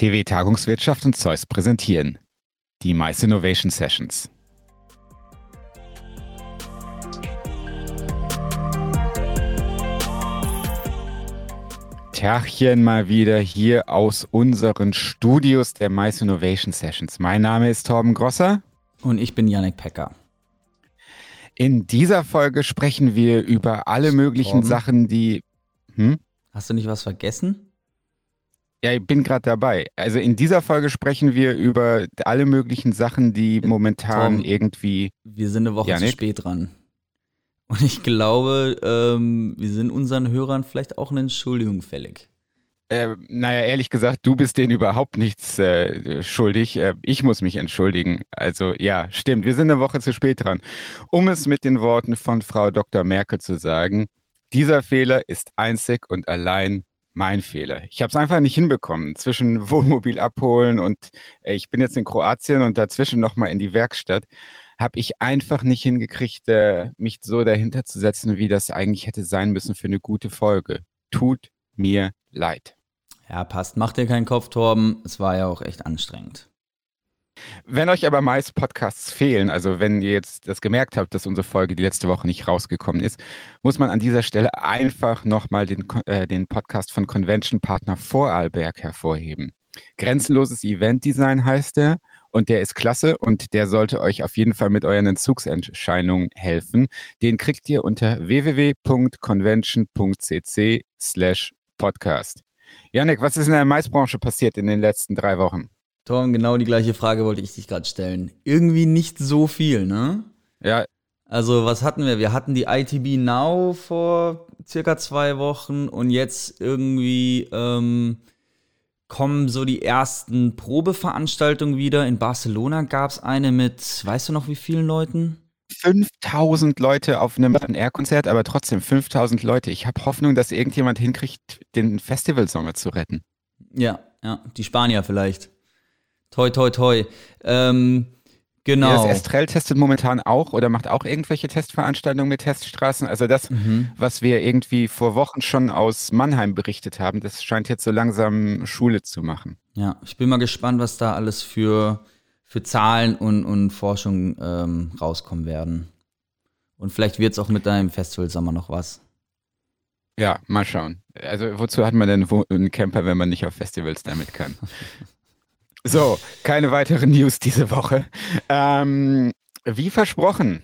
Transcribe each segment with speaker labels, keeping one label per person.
Speaker 1: TW Tagungswirtschaft und Zeus präsentieren die Mice Innovation Sessions. Tachchen mal wieder hier aus unseren Studios der Mice Innovation Sessions. Mein Name ist Torben Grosser.
Speaker 2: Und ich bin Yannick Pecker.
Speaker 1: In dieser Folge sprechen wir über alle möglichen Torben. Sachen, die.
Speaker 2: Hm? Hast du nicht was vergessen?
Speaker 1: Ja, ich bin gerade dabei. Also in dieser Folge sprechen wir über alle möglichen Sachen, die momentan Tom, irgendwie.
Speaker 2: Wir sind eine Woche Janik? zu spät dran. Und ich glaube, ähm, wir sind unseren Hörern vielleicht auch eine Entschuldigung fällig.
Speaker 1: Äh, naja, ehrlich gesagt, du bist denen überhaupt nichts äh, schuldig. Äh, ich muss mich entschuldigen. Also ja, stimmt, wir sind eine Woche zu spät dran. Um es mit den Worten von Frau Dr. Merkel zu sagen, dieser Fehler ist einzig und allein mein Fehler. Ich habe es einfach nicht hinbekommen. Zwischen Wohnmobil abholen und äh, ich bin jetzt in Kroatien und dazwischen nochmal in die Werkstatt habe ich einfach nicht hingekriegt, äh, mich so dahinter zu setzen, wie das eigentlich hätte sein müssen für eine gute Folge. Tut mir leid.
Speaker 2: Ja, passt. Macht dir keinen Kopf, Torben. Es war ja auch echt anstrengend.
Speaker 1: Wenn euch aber meist Podcasts fehlen, also wenn ihr jetzt das gemerkt habt, dass unsere Folge die letzte Woche nicht rausgekommen ist, muss man an dieser Stelle einfach nochmal den, äh, den Podcast von Convention Partner Vorarlberg hervorheben. Grenzenloses Event Design heißt er und der ist klasse und der sollte euch auf jeden Fall mit euren Entzugsentscheidungen helfen. Den kriegt ihr unter www.convention.cc slash podcast. Janik, was ist in der Maisbranche passiert in den letzten drei Wochen?
Speaker 2: Tom, genau die gleiche Frage wollte ich dich gerade stellen. Irgendwie nicht so viel, ne?
Speaker 1: Ja.
Speaker 2: Also, was hatten wir? Wir hatten die ITB Now vor circa zwei Wochen und jetzt irgendwie ähm, kommen so die ersten Probeveranstaltungen wieder. In Barcelona gab es eine mit, weißt du noch, wie vielen Leuten?
Speaker 1: 5000 Leute auf einem Air-Konzert, aber trotzdem 5000 Leute. Ich habe Hoffnung, dass irgendjemand hinkriegt, den Festivalsommer zu retten.
Speaker 2: Ja, ja, die Spanier vielleicht. Toi, toi, toi. Ähm, Genau. Ja,
Speaker 1: das Estrell testet momentan auch oder macht auch irgendwelche Testveranstaltungen mit Teststraßen. Also das, mhm. was wir irgendwie vor Wochen schon aus Mannheim berichtet haben, das scheint jetzt so langsam Schule zu machen.
Speaker 2: Ja, ich bin mal gespannt, was da alles für, für Zahlen und, und Forschung ähm, rauskommen werden. Und vielleicht wird es auch mit deinem Festivalsommer noch was.
Speaker 1: Ja, mal schauen. Also wozu hat man denn einen Camper, wenn man nicht auf Festivals damit kann? So, keine weiteren News diese Woche. Ähm, wie versprochen,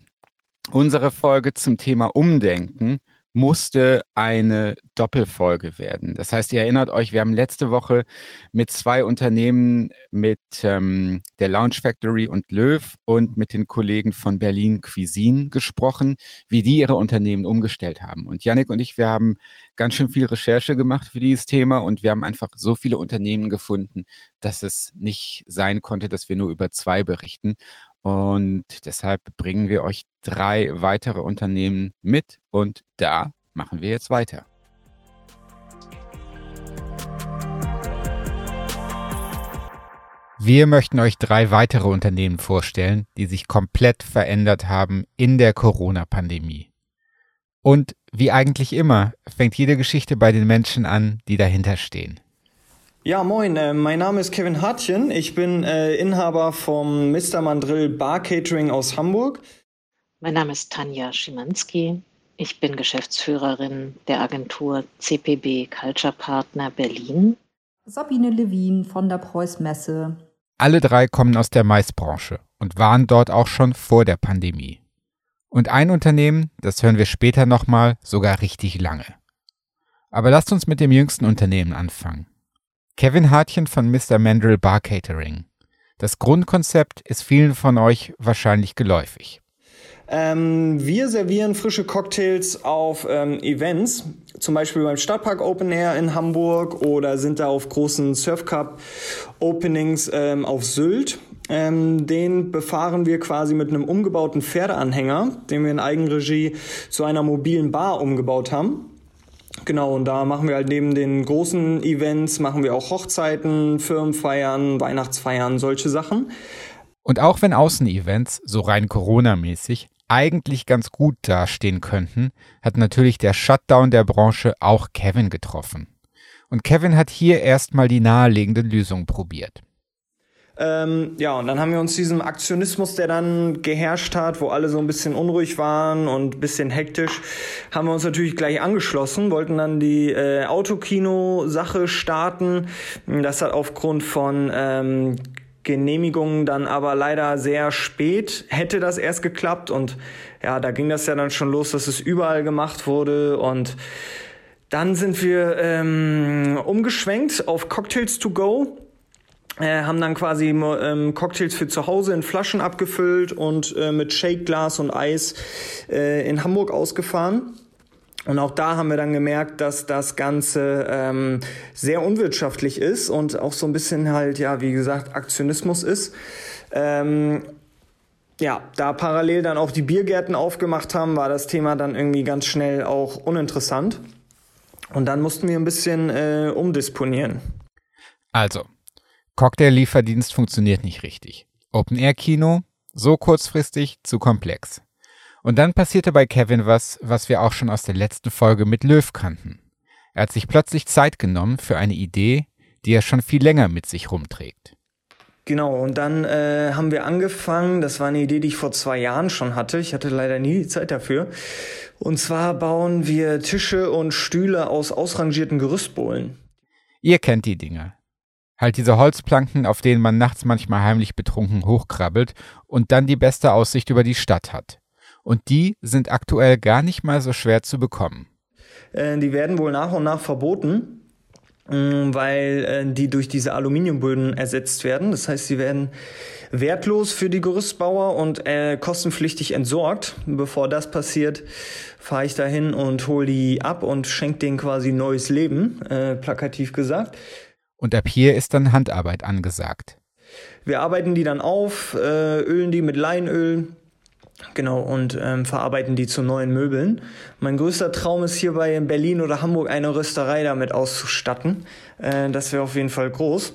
Speaker 1: unsere Folge zum Thema Umdenken musste eine Doppelfolge werden. Das heißt, ihr erinnert euch, wir haben letzte Woche mit zwei Unternehmen, mit ähm, der Lounge Factory und Löw und mit den Kollegen von Berlin Cuisine gesprochen, wie die ihre Unternehmen umgestellt haben. Und Yannick und ich, wir haben ganz schön viel Recherche gemacht für dieses Thema und wir haben einfach so viele Unternehmen gefunden, dass es nicht sein konnte, dass wir nur über zwei berichten. Und deshalb bringen wir euch drei weitere Unternehmen mit und da machen wir jetzt weiter. Wir möchten euch drei weitere Unternehmen vorstellen, die sich komplett verändert haben in der Corona-Pandemie. Und wie eigentlich immer fängt jede Geschichte bei den Menschen an, die dahinter stehen.
Speaker 3: Ja, moin, äh, mein Name ist Kevin Hartchen. Ich bin äh, Inhaber vom Mr. Mandrill Bar Catering aus Hamburg.
Speaker 4: Mein Name ist Tanja Schimanski. Ich bin Geschäftsführerin der Agentur CPB Culture Partner Berlin.
Speaker 5: Sabine Levin von der Preuß Messe.
Speaker 1: Alle drei kommen aus der Maisbranche und waren dort auch schon vor der Pandemie. Und ein Unternehmen, das hören wir später nochmal, sogar richtig lange. Aber lasst uns mit dem jüngsten Unternehmen anfangen. Kevin Hartchen von Mr. Mandrill Bar Catering. Das Grundkonzept ist vielen von euch wahrscheinlich geläufig.
Speaker 3: Ähm, wir servieren frische Cocktails auf ähm, Events, zum Beispiel beim Stadtpark Open Air in Hamburg oder sind da auf großen Surf Cup Openings ähm, auf Sylt. Ähm, den befahren wir quasi mit einem umgebauten Pferdeanhänger, den wir in Eigenregie zu einer mobilen Bar umgebaut haben. Genau, und da machen wir halt neben den großen Events, machen wir auch Hochzeiten, Firmenfeiern, Weihnachtsfeiern, solche Sachen.
Speaker 1: Und auch wenn Außenevents, so rein Corona-mäßig, eigentlich ganz gut dastehen könnten, hat natürlich der Shutdown der Branche auch Kevin getroffen. Und Kevin hat hier erstmal die naheliegende Lösung probiert.
Speaker 3: Ähm, ja, und dann haben wir uns diesem Aktionismus, der dann geherrscht hat, wo alle so ein bisschen unruhig waren und ein bisschen hektisch, haben wir uns natürlich gleich angeschlossen, wollten dann die äh, Autokino-Sache starten. Das hat aufgrund von ähm, Genehmigungen dann aber leider sehr spät hätte das erst geklappt und ja, da ging das ja dann schon los, dass es überall gemacht wurde und dann sind wir ähm, umgeschwenkt auf Cocktails to go äh, haben dann quasi ähm, Cocktails für zu Hause in Flaschen abgefüllt und äh, mit Shake-Glas und Eis äh, in Hamburg ausgefahren. Und auch da haben wir dann gemerkt, dass das Ganze ähm, sehr unwirtschaftlich ist und auch so ein bisschen halt, ja, wie gesagt, Aktionismus ist. Ähm, ja, da parallel dann auch die Biergärten aufgemacht haben, war das Thema dann irgendwie ganz schnell auch uninteressant. Und dann mussten wir ein bisschen äh, umdisponieren.
Speaker 1: Also, Cocktail-Lieferdienst funktioniert nicht richtig. Open-Air-Kino, so kurzfristig, zu komplex. Und dann passierte bei Kevin was, was wir auch schon aus der letzten Folge mit Löw kannten. Er hat sich plötzlich Zeit genommen für eine Idee, die er schon viel länger mit sich rumträgt.
Speaker 3: Genau, und dann äh, haben wir angefangen, das war eine Idee, die ich vor zwei Jahren schon hatte, ich hatte leider nie die Zeit dafür. Und zwar bauen wir Tische und Stühle aus ausrangierten Gerüstbohlen.
Speaker 1: Ihr kennt die Dinge. Halt diese Holzplanken, auf denen man nachts manchmal heimlich betrunken hochkrabbelt und dann die beste Aussicht über die Stadt hat. Und die sind aktuell gar nicht mal so schwer zu bekommen.
Speaker 3: Äh, die werden wohl nach und nach verboten, mm, weil äh, die durch diese Aluminiumböden ersetzt werden. Das heißt, sie werden wertlos für die Gerüstbauer und äh, kostenpflichtig entsorgt. Bevor das passiert, fahre ich dahin und hole die ab und schenke denen quasi neues Leben, äh, plakativ gesagt.
Speaker 1: Und ab hier ist dann Handarbeit angesagt.
Speaker 3: Wir arbeiten die dann auf, äh, ölen die mit Leinöl, Genau, und ähm, verarbeiten die zu neuen Möbeln. Mein größter Traum ist hierbei in Berlin oder Hamburg eine Rösterei damit auszustatten. Äh, das wäre auf jeden Fall groß.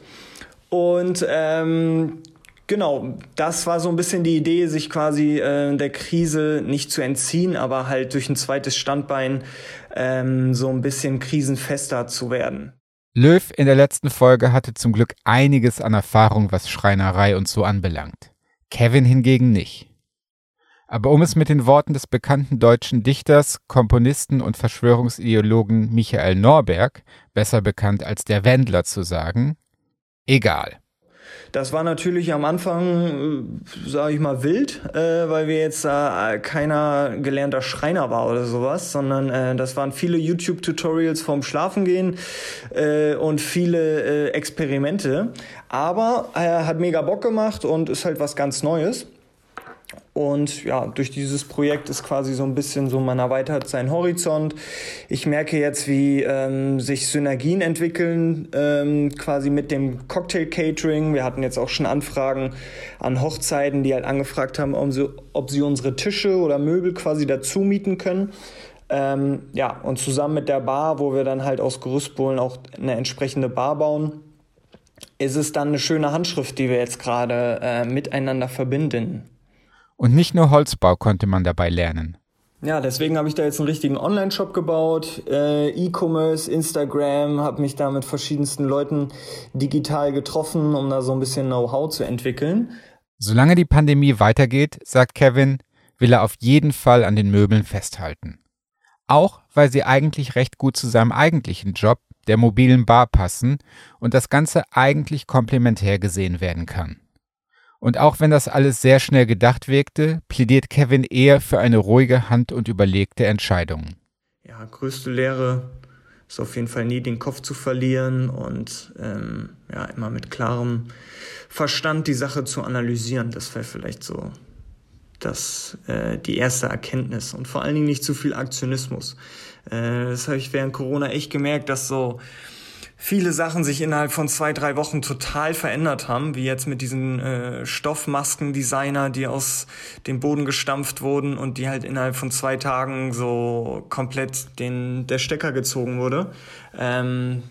Speaker 3: Und ähm, genau, das war so ein bisschen die Idee, sich quasi äh, der Krise nicht zu entziehen, aber halt durch ein zweites Standbein ähm, so ein bisschen krisenfester zu werden.
Speaker 1: Löw in der letzten Folge hatte zum Glück einiges an Erfahrung, was Schreinerei und so anbelangt. Kevin hingegen nicht. Aber um es mit den Worten des bekannten deutschen Dichters, Komponisten und Verschwörungsideologen Michael Norberg, besser bekannt als der Wendler, zu sagen, egal.
Speaker 3: Das war natürlich am Anfang, äh, sage ich mal, wild, äh, weil wir jetzt äh, keiner gelernter Schreiner war oder sowas, sondern äh, das waren viele YouTube-Tutorials vom Schlafengehen äh, und viele äh, Experimente. Aber er hat mega Bock gemacht und ist halt was ganz Neues. Und ja, durch dieses Projekt ist quasi so ein bisschen so, man erweitert seinen Horizont. Ich merke jetzt, wie ähm, sich Synergien entwickeln, ähm, quasi mit dem Cocktail-Catering. Wir hatten jetzt auch schon Anfragen an Hochzeiten, die halt angefragt haben, ob sie, ob sie unsere Tische oder Möbel quasi dazu mieten können. Ähm, ja, und zusammen mit der Bar, wo wir dann halt aus Gerüstbohlen auch eine entsprechende Bar bauen, ist es dann eine schöne Handschrift, die wir jetzt gerade äh, miteinander verbinden.
Speaker 1: Und nicht nur Holzbau konnte man dabei lernen.
Speaker 3: Ja, deswegen habe ich da jetzt einen richtigen Online-Shop gebaut, äh, E-Commerce, Instagram, habe mich da mit verschiedensten Leuten digital getroffen, um da so ein bisschen Know-how zu entwickeln.
Speaker 1: Solange die Pandemie weitergeht, sagt Kevin, will er auf jeden Fall an den Möbeln festhalten. Auch weil sie eigentlich recht gut zu seinem eigentlichen Job, der mobilen Bar, passen und das Ganze eigentlich komplementär gesehen werden kann. Und auch wenn das alles sehr schnell gedacht wirkte, plädiert Kevin eher für eine ruhige Hand und überlegte Entscheidung.
Speaker 3: Ja, größte Lehre ist auf jeden Fall nie den Kopf zu verlieren und ähm, ja, immer mit klarem Verstand die Sache zu analysieren. Das wäre vielleicht so das, äh, die erste Erkenntnis und vor allen Dingen nicht zu viel Aktionismus. Äh, das habe ich während Corona echt gemerkt, dass so viele Sachen sich innerhalb von zwei, drei Wochen total verändert haben, wie jetzt mit diesen äh, Stoffmasken-Designer, die aus dem Boden gestampft wurden und die halt innerhalb von zwei Tagen so komplett den, der Stecker gezogen wurde. Ähm,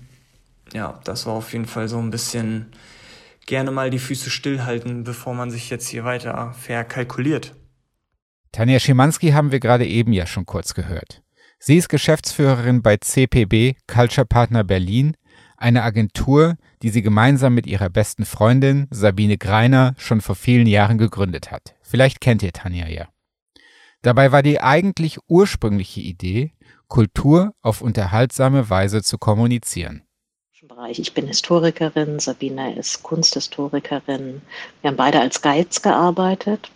Speaker 3: ja, das war auf jeden Fall so ein bisschen gerne mal die Füße stillhalten, bevor man sich jetzt hier weiter verkalkuliert.
Speaker 1: Tanja Schimanski haben wir gerade eben ja schon kurz gehört. Sie ist Geschäftsführerin bei CPB Culture Partner Berlin eine Agentur, die sie gemeinsam mit ihrer besten Freundin Sabine Greiner schon vor vielen Jahren gegründet hat. Vielleicht kennt ihr Tanja ja. Dabei war die eigentlich ursprüngliche Idee, Kultur auf unterhaltsame Weise zu kommunizieren.
Speaker 4: Ich bin Historikerin, Sabine ist Kunsthistorikerin. Wir haben beide als Guides gearbeitet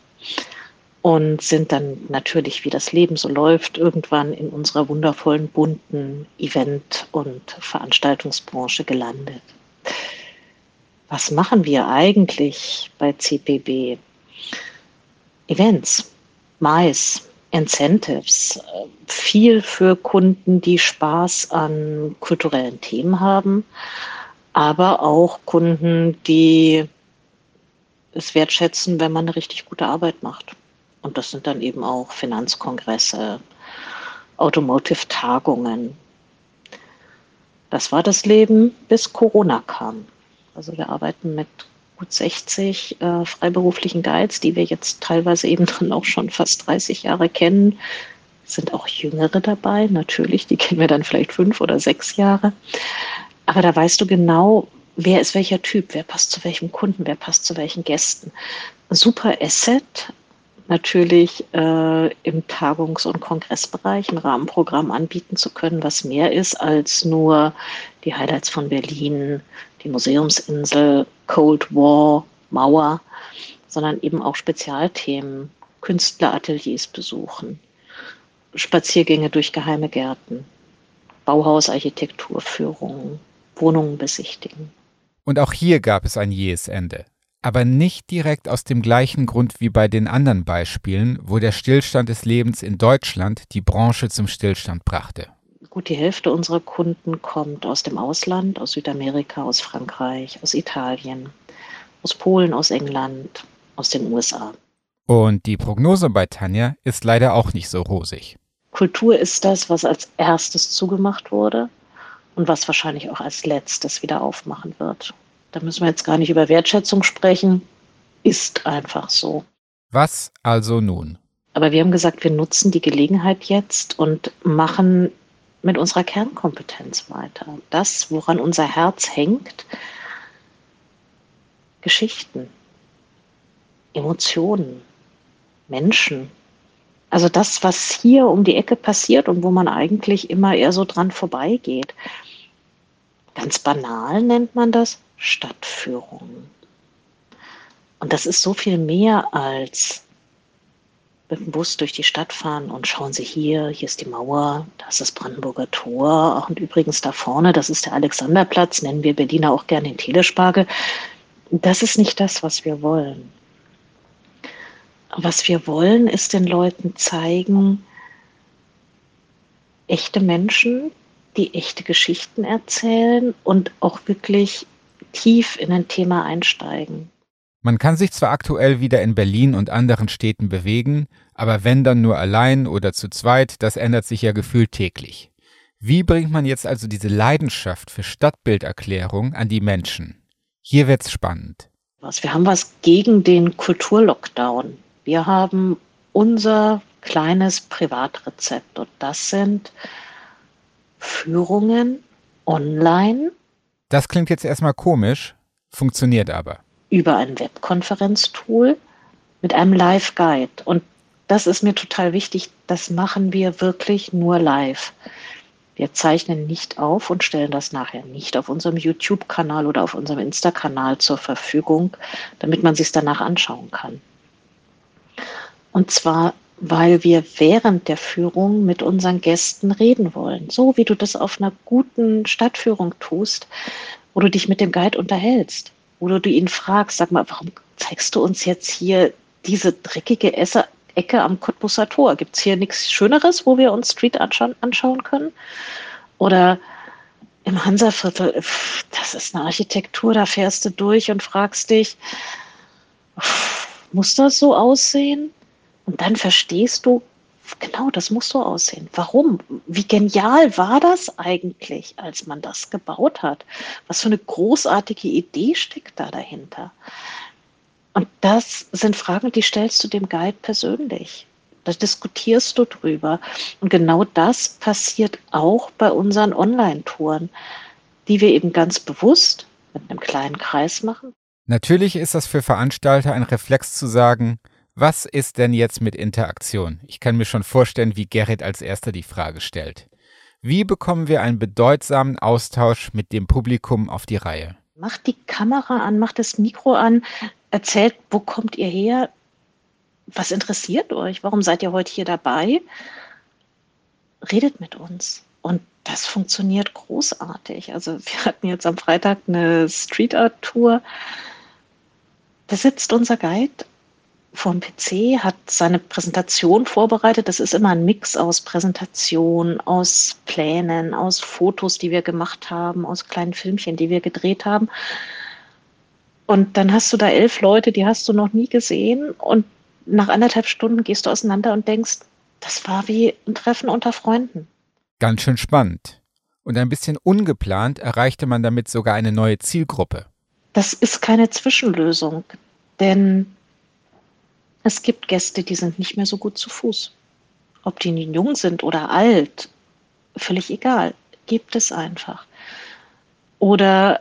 Speaker 4: und sind dann natürlich, wie das Leben so läuft, irgendwann in unserer wundervollen, bunten Event- und Veranstaltungsbranche gelandet. Was machen wir eigentlich bei CPB? Events, Mais, Incentives, viel für Kunden, die Spaß an kulturellen Themen haben, aber auch Kunden, die es wertschätzen, wenn man eine richtig gute Arbeit macht. Und das sind dann eben auch Finanzkongresse, Automotive-Tagungen. Das war das Leben, bis Corona kam. Also wir arbeiten mit gut 60 äh, freiberuflichen Guides, die wir jetzt teilweise eben dann auch schon fast 30 Jahre kennen. Es sind auch Jüngere dabei, natürlich, die kennen wir dann vielleicht fünf oder sechs Jahre. Aber da weißt du genau, wer ist welcher Typ, wer passt zu welchem Kunden, wer passt zu welchen Gästen. Super Asset, natürlich äh, im Tagungs- und Kongressbereich ein Rahmenprogramm anbieten zu können, was mehr ist als nur die Highlights von Berlin, die Museumsinsel, Cold War, Mauer, sondern eben auch Spezialthemen, Künstlerateliers besuchen, Spaziergänge durch geheime Gärten, Bauhausarchitekturführungen, Wohnungen besichtigen.
Speaker 1: Und auch hier gab es ein jähes Ende aber nicht direkt aus dem gleichen Grund wie bei den anderen Beispielen, wo der Stillstand des Lebens in Deutschland die Branche zum Stillstand brachte.
Speaker 4: Gut, die Hälfte unserer Kunden kommt aus dem Ausland, aus Südamerika, aus Frankreich, aus Italien, aus Polen, aus England, aus den USA.
Speaker 1: Und die Prognose bei Tanja ist leider auch nicht so rosig.
Speaker 4: Kultur ist das, was als erstes zugemacht wurde und was wahrscheinlich auch als letztes wieder aufmachen wird. Da müssen wir jetzt gar nicht über Wertschätzung sprechen. Ist einfach so.
Speaker 1: Was also nun?
Speaker 4: Aber wir haben gesagt, wir nutzen die Gelegenheit jetzt und machen mit unserer Kernkompetenz weiter. Das, woran unser Herz hängt, Geschichten, Emotionen, Menschen. Also das, was hier um die Ecke passiert und wo man eigentlich immer eher so dran vorbeigeht. Ganz banal nennt man das Stadtführungen. Und das ist so viel mehr als mit dem Bus durch die Stadt fahren und schauen Sie hier, hier ist die Mauer, da ist das Brandenburger Tor und übrigens da vorne, das ist der Alexanderplatz, nennen wir Berliner auch gerne den Telespargel. Das ist nicht das, was wir wollen. Was wir wollen, ist den Leuten zeigen, echte Menschen, die echte Geschichten erzählen und auch wirklich tief in ein Thema einsteigen.
Speaker 1: Man kann sich zwar aktuell wieder in Berlin und anderen Städten bewegen, aber wenn dann nur allein oder zu zweit, das ändert sich ja gefühlt täglich. Wie bringt man jetzt also diese Leidenschaft für Stadtbilderklärung an die Menschen? Hier wird's spannend.
Speaker 4: Wir haben was gegen den Kulturlockdown. Wir haben unser kleines Privatrezept und das sind Führungen online
Speaker 1: das klingt jetzt erstmal komisch, funktioniert aber.
Speaker 4: Über ein Webkonferenztool mit einem Live-Guide. Und das ist mir total wichtig. Das machen wir wirklich nur live. Wir zeichnen nicht auf und stellen das nachher nicht auf unserem YouTube-Kanal oder auf unserem Insta-Kanal zur Verfügung, damit man sich danach anschauen kann. Und zwar, weil wir während der Führung mit unseren Gästen reden wollen. So wie du das auf einer guten Stadtführung tust, wo du dich mit dem Guide unterhältst, wo du ihn fragst, sag mal, warum zeigst du uns jetzt hier diese dreckige Esse Ecke am Cottbusser Tor? Gibt es hier nichts Schöneres, wo wir uns Street anschauen, anschauen können? Oder im Hansaviertel, das ist eine Architektur, da fährst du durch und fragst dich, muss das so aussehen? Und dann verstehst du, genau das muss so aussehen. Warum? Wie genial war das eigentlich, als man das gebaut hat? Was für eine großartige Idee steckt da dahinter? Und das sind Fragen, die stellst du dem Guide persönlich. Da diskutierst du drüber. Und genau das passiert auch bei unseren Online-Touren. die wir eben ganz bewusst mit einem kleinen Kreis machen.
Speaker 1: Natürlich ist das für Veranstalter ein Reflex zu sagen, was ist denn jetzt mit Interaktion? Ich kann mir schon vorstellen, wie Gerrit als erster die Frage stellt. Wie bekommen wir einen bedeutsamen Austausch mit dem Publikum auf die Reihe?
Speaker 4: Macht die Kamera an, macht das Mikro an, erzählt, wo kommt ihr her? Was interessiert euch? Warum seid ihr heute hier dabei? Redet mit uns. Und das funktioniert großartig. Also wir hatten jetzt am Freitag eine Street Art Tour. Da sitzt unser Guide vorm PC, hat seine Präsentation vorbereitet. Das ist immer ein Mix aus Präsentation, aus Plänen, aus Fotos, die wir gemacht haben, aus kleinen Filmchen, die wir gedreht haben. Und dann hast du da elf Leute, die hast du noch nie gesehen. Und nach anderthalb Stunden gehst du auseinander und denkst, das war wie ein Treffen unter Freunden.
Speaker 1: Ganz schön spannend. Und ein bisschen ungeplant erreichte man damit sogar eine neue Zielgruppe.
Speaker 4: Das ist keine Zwischenlösung, denn es gibt Gäste, die sind nicht mehr so gut zu Fuß. Ob die jung sind oder alt, völlig egal, gibt es einfach. Oder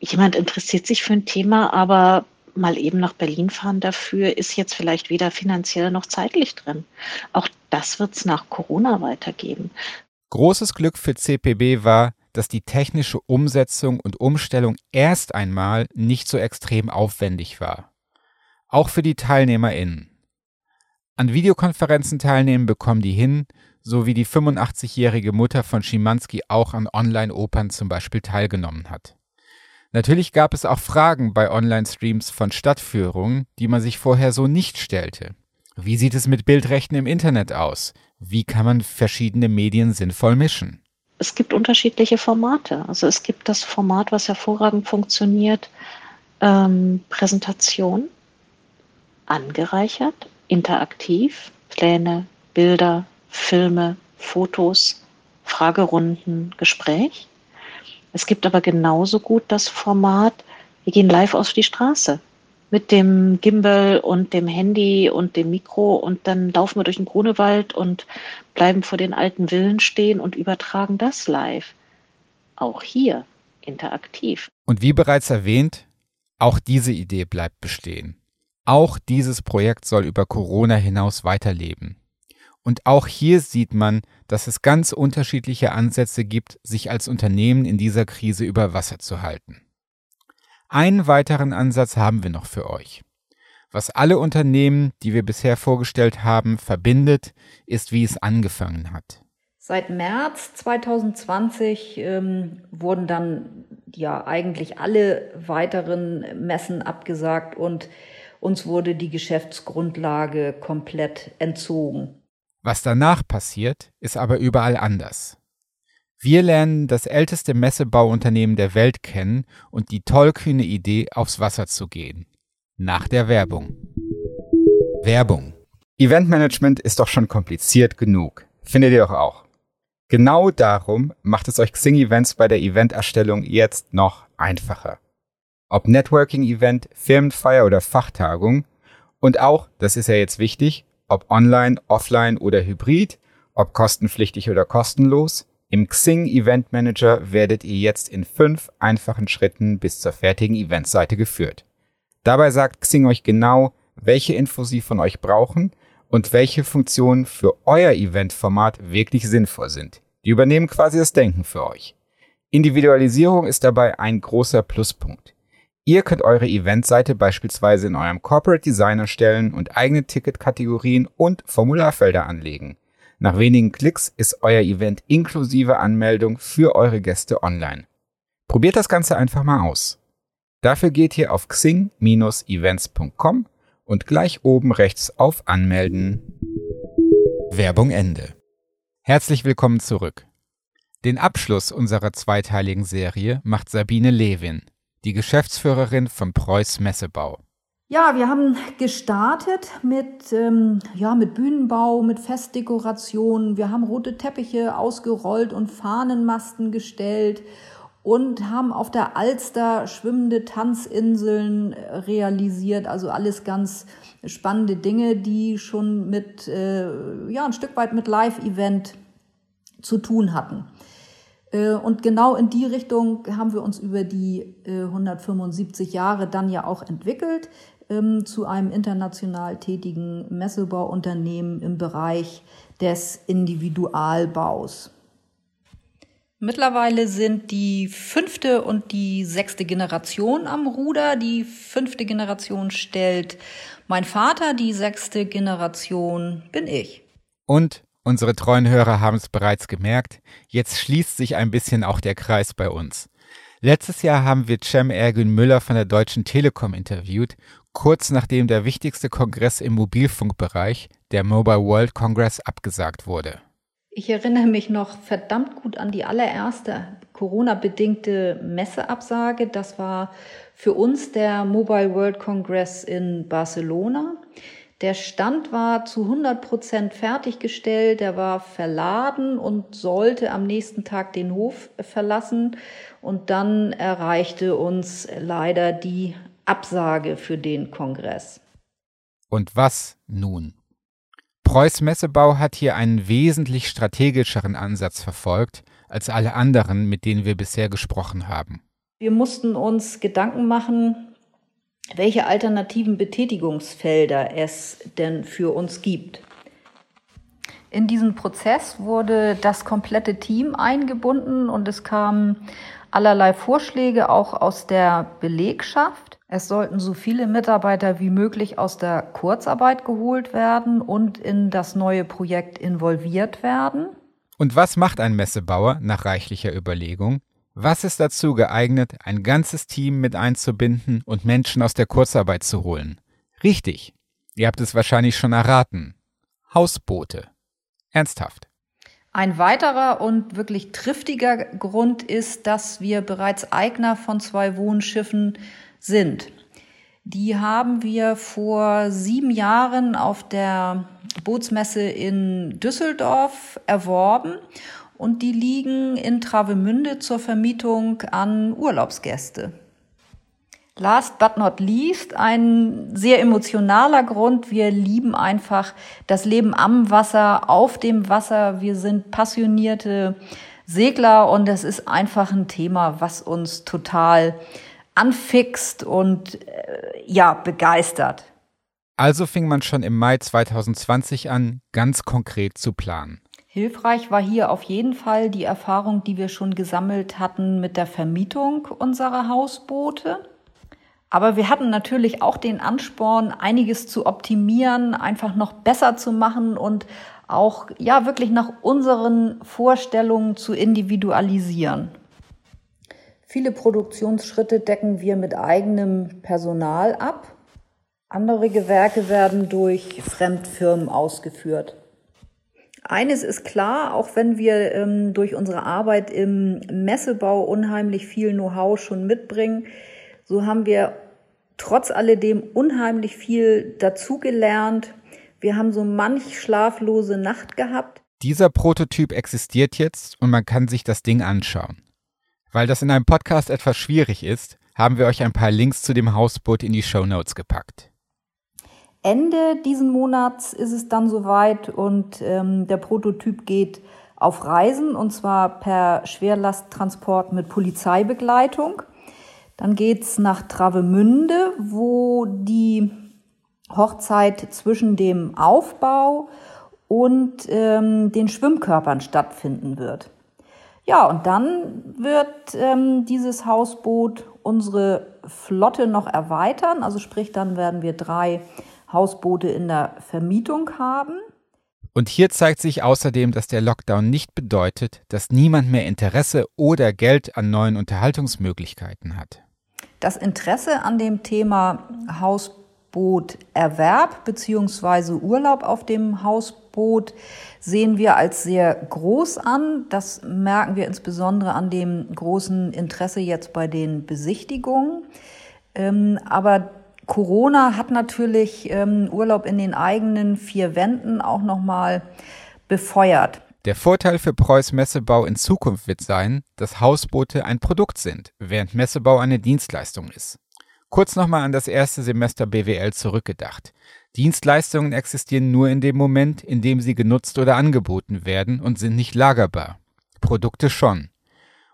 Speaker 4: jemand interessiert sich für ein Thema, aber mal eben nach Berlin fahren dafür ist jetzt vielleicht weder finanziell noch zeitlich drin. Auch das wird es nach Corona weitergeben.
Speaker 1: Großes Glück für CPB war, dass die technische Umsetzung und Umstellung erst einmal nicht so extrem aufwendig war. Auch für die TeilnehmerInnen. An Videokonferenzen teilnehmen bekommen die hin, so wie die 85-jährige Mutter von Schimanski auch an Online-Opern zum Beispiel teilgenommen hat. Natürlich gab es auch Fragen bei Online-Streams von Stadtführungen, die man sich vorher so nicht stellte. Wie sieht es mit Bildrechten im Internet aus? Wie kann man verschiedene Medien sinnvoll mischen?
Speaker 4: Es gibt unterschiedliche Formate. Also es gibt das Format, was hervorragend funktioniert, ähm, Präsentation, angereichert, interaktiv, Pläne, Bilder, Filme, Fotos, Fragerunden, Gespräch. Es gibt aber genauso gut das Format, wir gehen live auf die Straße mit dem Gimbal und dem Handy und dem Mikro und dann laufen wir durch den Grunewald und bleiben vor den alten Villen stehen und übertragen das live. Auch hier interaktiv.
Speaker 1: Und wie bereits erwähnt, auch diese Idee bleibt bestehen. Auch dieses Projekt soll über Corona hinaus weiterleben. Und auch hier sieht man, dass es ganz unterschiedliche Ansätze gibt, sich als Unternehmen in dieser Krise über Wasser zu halten. Einen weiteren Ansatz haben wir noch für euch. Was alle Unternehmen, die wir bisher vorgestellt haben, verbindet, ist, wie es angefangen hat.
Speaker 5: Seit März 2020 ähm, wurden dann ja eigentlich alle weiteren Messen abgesagt und uns wurde die Geschäftsgrundlage komplett entzogen.
Speaker 1: Was danach passiert, ist aber überall anders. Wir lernen das älteste Messebauunternehmen der Welt kennen und die tollkühne Idee, aufs Wasser zu gehen. Nach der Werbung. Werbung. Eventmanagement ist doch schon kompliziert genug. Findet ihr doch auch. Genau darum macht es euch Xing Events bei der Eventerstellung jetzt noch einfacher. Ob Networking-Event, Firmenfeier oder Fachtagung. Und auch, das ist ja jetzt wichtig, ob online, offline oder hybrid, ob kostenpflichtig oder kostenlos, im Xing Event Manager werdet ihr jetzt in fünf einfachen Schritten bis zur fertigen Eventseite geführt. Dabei sagt Xing euch genau, welche Infos sie von euch brauchen und welche Funktionen für euer Eventformat wirklich sinnvoll sind. Die übernehmen quasi das Denken für euch. Individualisierung ist dabei ein großer Pluspunkt. Ihr könnt eure Eventseite beispielsweise in eurem Corporate Design erstellen und eigene Ticketkategorien und Formularfelder anlegen. Nach wenigen Klicks ist euer Event inklusive Anmeldung für eure Gäste online. Probiert das Ganze einfach mal aus. Dafür geht ihr auf xing-events.com und gleich oben rechts auf Anmelden. Werbung Ende. Herzlich willkommen zurück. Den Abschluss unserer zweiteiligen Serie macht Sabine Lewin, die Geschäftsführerin von Preuß Messebau.
Speaker 5: Ja, wir haben gestartet mit, ähm, ja, mit Bühnenbau, mit Festdekoration. Wir haben rote Teppiche ausgerollt und Fahnenmasten gestellt und haben auf der Alster schwimmende Tanzinseln realisiert. Also alles ganz spannende Dinge, die schon mit, äh, ja, ein Stück weit mit Live-Event zu tun hatten. Äh, und genau in die Richtung haben wir uns über die 175 äh, Jahre dann ja auch entwickelt ähm, zu einem international tätigen Messebauunternehmen im Bereich des Individualbaus. Mittlerweile sind die fünfte und die sechste Generation am Ruder. Die fünfte Generation stellt mein Vater, die sechste Generation bin ich.
Speaker 1: Und unsere treuen Hörer haben es bereits gemerkt, jetzt schließt sich ein bisschen auch der Kreis bei uns. Letztes Jahr haben wir Cem Ergün Müller von der Deutschen Telekom interviewt, kurz nachdem der wichtigste Kongress im Mobilfunkbereich, der Mobile World Congress, abgesagt wurde.
Speaker 5: Ich erinnere mich noch verdammt gut an die allererste Corona-bedingte Messeabsage. Das war für uns der Mobile World Congress in Barcelona. Der Stand war zu 100 Prozent fertiggestellt, der war verladen und sollte am nächsten Tag den Hof verlassen. Und dann erreichte uns leider die Absage für den Kongress.
Speaker 1: Und was nun? Preuß Messebau hat hier einen wesentlich strategischeren Ansatz verfolgt als alle anderen, mit denen wir bisher gesprochen haben.
Speaker 5: Wir mussten uns Gedanken machen, welche alternativen Betätigungsfelder es denn für uns gibt. In diesen Prozess wurde das komplette Team eingebunden und es kamen allerlei Vorschläge auch aus der Belegschaft. Es sollten so viele Mitarbeiter wie möglich aus der Kurzarbeit geholt werden und in das neue Projekt involviert werden.
Speaker 1: Und was macht ein Messebauer nach reichlicher Überlegung? Was ist dazu geeignet, ein ganzes Team mit einzubinden und Menschen aus der Kurzarbeit zu holen? Richtig. Ihr habt es wahrscheinlich schon erraten. Hausboote. Ernsthaft.
Speaker 5: Ein weiterer und wirklich triftiger Grund ist, dass wir bereits Eigner von zwei Wohnschiffen sind. Die haben wir vor sieben Jahren auf der Bootsmesse in Düsseldorf erworben und die liegen in Travemünde zur Vermietung an Urlaubsgäste. Last but not least, ein sehr emotionaler Grund. Wir lieben einfach das Leben am Wasser, auf dem Wasser. Wir sind passionierte Segler und es ist einfach ein Thema, was uns total anfixt und äh, ja, begeistert.
Speaker 1: Also fing man schon im Mai 2020 an, ganz konkret zu planen.
Speaker 5: Hilfreich war hier auf jeden Fall die Erfahrung, die wir schon gesammelt hatten mit der Vermietung unserer Hausboote. Aber wir hatten natürlich auch den Ansporn, einiges zu optimieren, einfach noch besser zu machen und auch ja wirklich nach unseren Vorstellungen zu individualisieren. Viele Produktionsschritte decken wir mit eigenem Personal ab. Andere Gewerke werden durch Fremdfirmen ausgeführt. Eines ist klar, auch wenn wir ähm, durch unsere Arbeit im Messebau unheimlich viel Know-how schon mitbringen, so haben wir trotz alledem unheimlich viel dazugelernt. Wir haben so manch schlaflose Nacht gehabt.
Speaker 1: Dieser Prototyp existiert jetzt und man kann sich das Ding anschauen. Weil das in einem Podcast etwas schwierig ist, haben wir euch ein paar Links zu dem Hausboot in die Show Notes gepackt.
Speaker 5: Ende diesen Monats ist es dann soweit und ähm, der Prototyp geht auf Reisen und zwar per Schwerlasttransport mit Polizeibegleitung. Dann geht's nach Travemünde, wo die Hochzeit zwischen dem Aufbau und ähm, den Schwimmkörpern stattfinden wird. Ja, und dann wird ähm, dieses Hausboot unsere Flotte noch erweitern. Also sprich, dann werden wir drei Hausboote in der Vermietung haben.
Speaker 1: Und hier zeigt sich außerdem, dass der Lockdown nicht bedeutet, dass niemand mehr Interesse oder Geld an neuen Unterhaltungsmöglichkeiten hat.
Speaker 5: Das Interesse an dem Thema Hausbooterwerb bzw. Urlaub auf dem Hausboot sehen wir als sehr groß an. Das merken wir insbesondere an dem großen Interesse jetzt bei den Besichtigungen. Ähm, aber Corona hat natürlich ähm, Urlaub in den eigenen vier Wänden auch nochmal befeuert.
Speaker 1: Der Vorteil für Preuß Messebau in Zukunft wird sein, dass Hausboote ein Produkt sind, während Messebau eine Dienstleistung ist. Kurz nochmal an das erste Semester BWL zurückgedacht. Dienstleistungen existieren nur in dem Moment, in dem sie genutzt oder angeboten werden und sind nicht lagerbar. Produkte schon.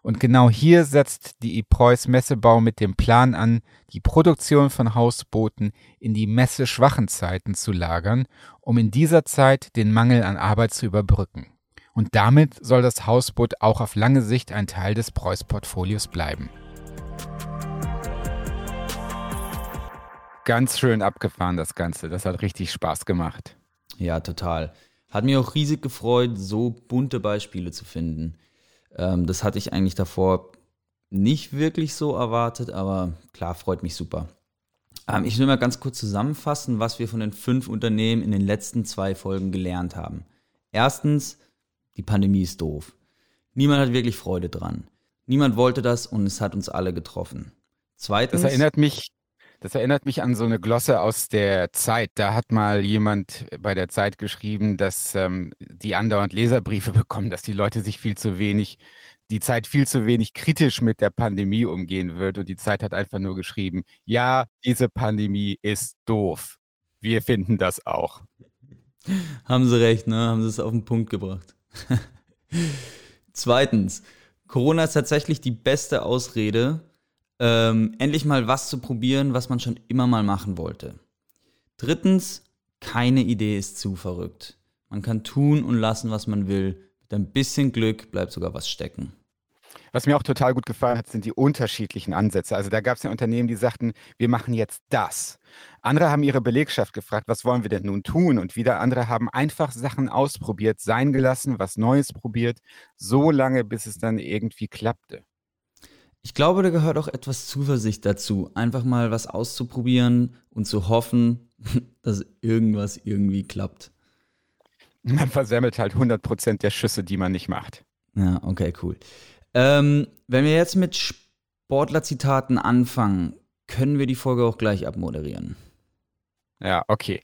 Speaker 1: Und genau hier setzt die Epreuß Messebau mit dem Plan an, die Produktion von Hausbooten in die messeschwachen Zeiten zu lagern, um in dieser Zeit den Mangel an Arbeit zu überbrücken. Und damit soll das Hausboot auch auf lange Sicht ein Teil des Preuß-Portfolios bleiben. Ganz schön abgefahren das Ganze. Das hat richtig Spaß gemacht.
Speaker 2: Ja, total. Hat mich auch riesig gefreut, so bunte Beispiele zu finden. Ähm, das hatte ich eigentlich davor nicht wirklich so erwartet, aber klar, freut mich super. Ähm, ich will mal ganz kurz zusammenfassen, was wir von den fünf Unternehmen in den letzten zwei Folgen gelernt haben. Erstens, die Pandemie ist doof. Niemand hat wirklich Freude dran. Niemand wollte das und es hat uns alle getroffen. Zweitens.
Speaker 1: Das erinnert mich, das erinnert mich an so eine Glosse aus der Zeit. Da hat mal jemand bei der Zeit geschrieben, dass ähm, die andauernd Leserbriefe bekommen, dass die Leute sich viel zu wenig, die Zeit viel zu wenig kritisch mit der Pandemie umgehen wird. Und die Zeit hat einfach nur geschrieben, ja, diese Pandemie ist doof. Wir finden das auch.
Speaker 2: Haben sie recht, ne? Haben sie es auf den Punkt gebracht. Zweitens, Corona ist tatsächlich die beste Ausrede, ähm, endlich mal was zu probieren, was man schon immer mal machen wollte. Drittens, keine Idee ist zu verrückt. Man kann tun und lassen, was man will. Mit ein bisschen Glück bleibt sogar was stecken.
Speaker 1: Was mir auch total gut gefallen hat, sind die unterschiedlichen Ansätze. Also da gab es ja Unternehmen, die sagten, wir machen jetzt das. Andere haben ihre Belegschaft gefragt, was wollen wir denn nun tun? Und wieder andere haben einfach Sachen ausprobiert, sein gelassen, was Neues probiert, so lange, bis es dann irgendwie klappte.
Speaker 2: Ich glaube, da gehört auch etwas Zuversicht dazu, einfach mal was auszuprobieren und zu hoffen, dass irgendwas irgendwie klappt.
Speaker 1: Man versemmelt halt 100% der Schüsse, die man nicht macht.
Speaker 2: Ja, okay, cool. Ähm, wenn wir jetzt mit Sportlerzitaten anfangen, können wir die Folge auch gleich abmoderieren.
Speaker 1: Ja, okay.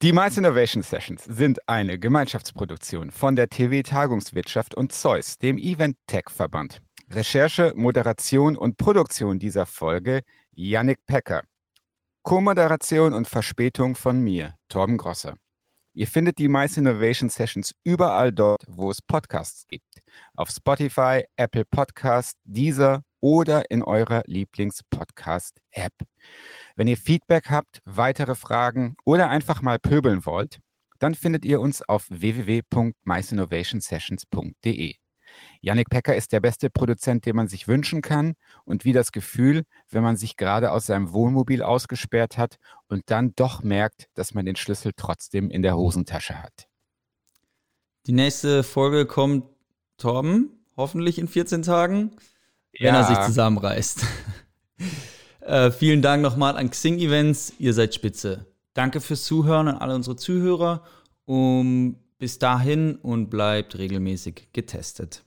Speaker 1: Die Mice Innovation Sessions sind eine Gemeinschaftsproduktion von der TV Tagungswirtschaft und Zeus, dem Event Tech Verband. Recherche, Moderation und Produktion dieser Folge Yannick Pecker. Co-Moderation und Verspätung von mir, Torben Grosser. Ihr findet die Mice Innovation Sessions überall dort, wo es Podcasts gibt. Auf Spotify, Apple Podcast, Deezer oder in eurer Lieblings-Podcast-App. Wenn ihr Feedback habt, weitere Fragen oder einfach mal pöbeln wollt, dann findet ihr uns auf www.miceinnovationsessions.de. Yannick Pecker ist der beste Produzent, den man sich wünschen kann und wie das Gefühl, wenn man sich gerade aus seinem Wohnmobil ausgesperrt hat und dann doch merkt, dass man den Schlüssel trotzdem in der Hosentasche hat.
Speaker 2: Die nächste Folge kommt Torben, hoffentlich in 14 Tagen, ja. wenn er sich zusammenreißt. äh, vielen Dank nochmal an Xing Events, ihr seid spitze. Danke fürs Zuhören an alle unsere Zuhörer. Um, bis dahin und bleibt regelmäßig getestet.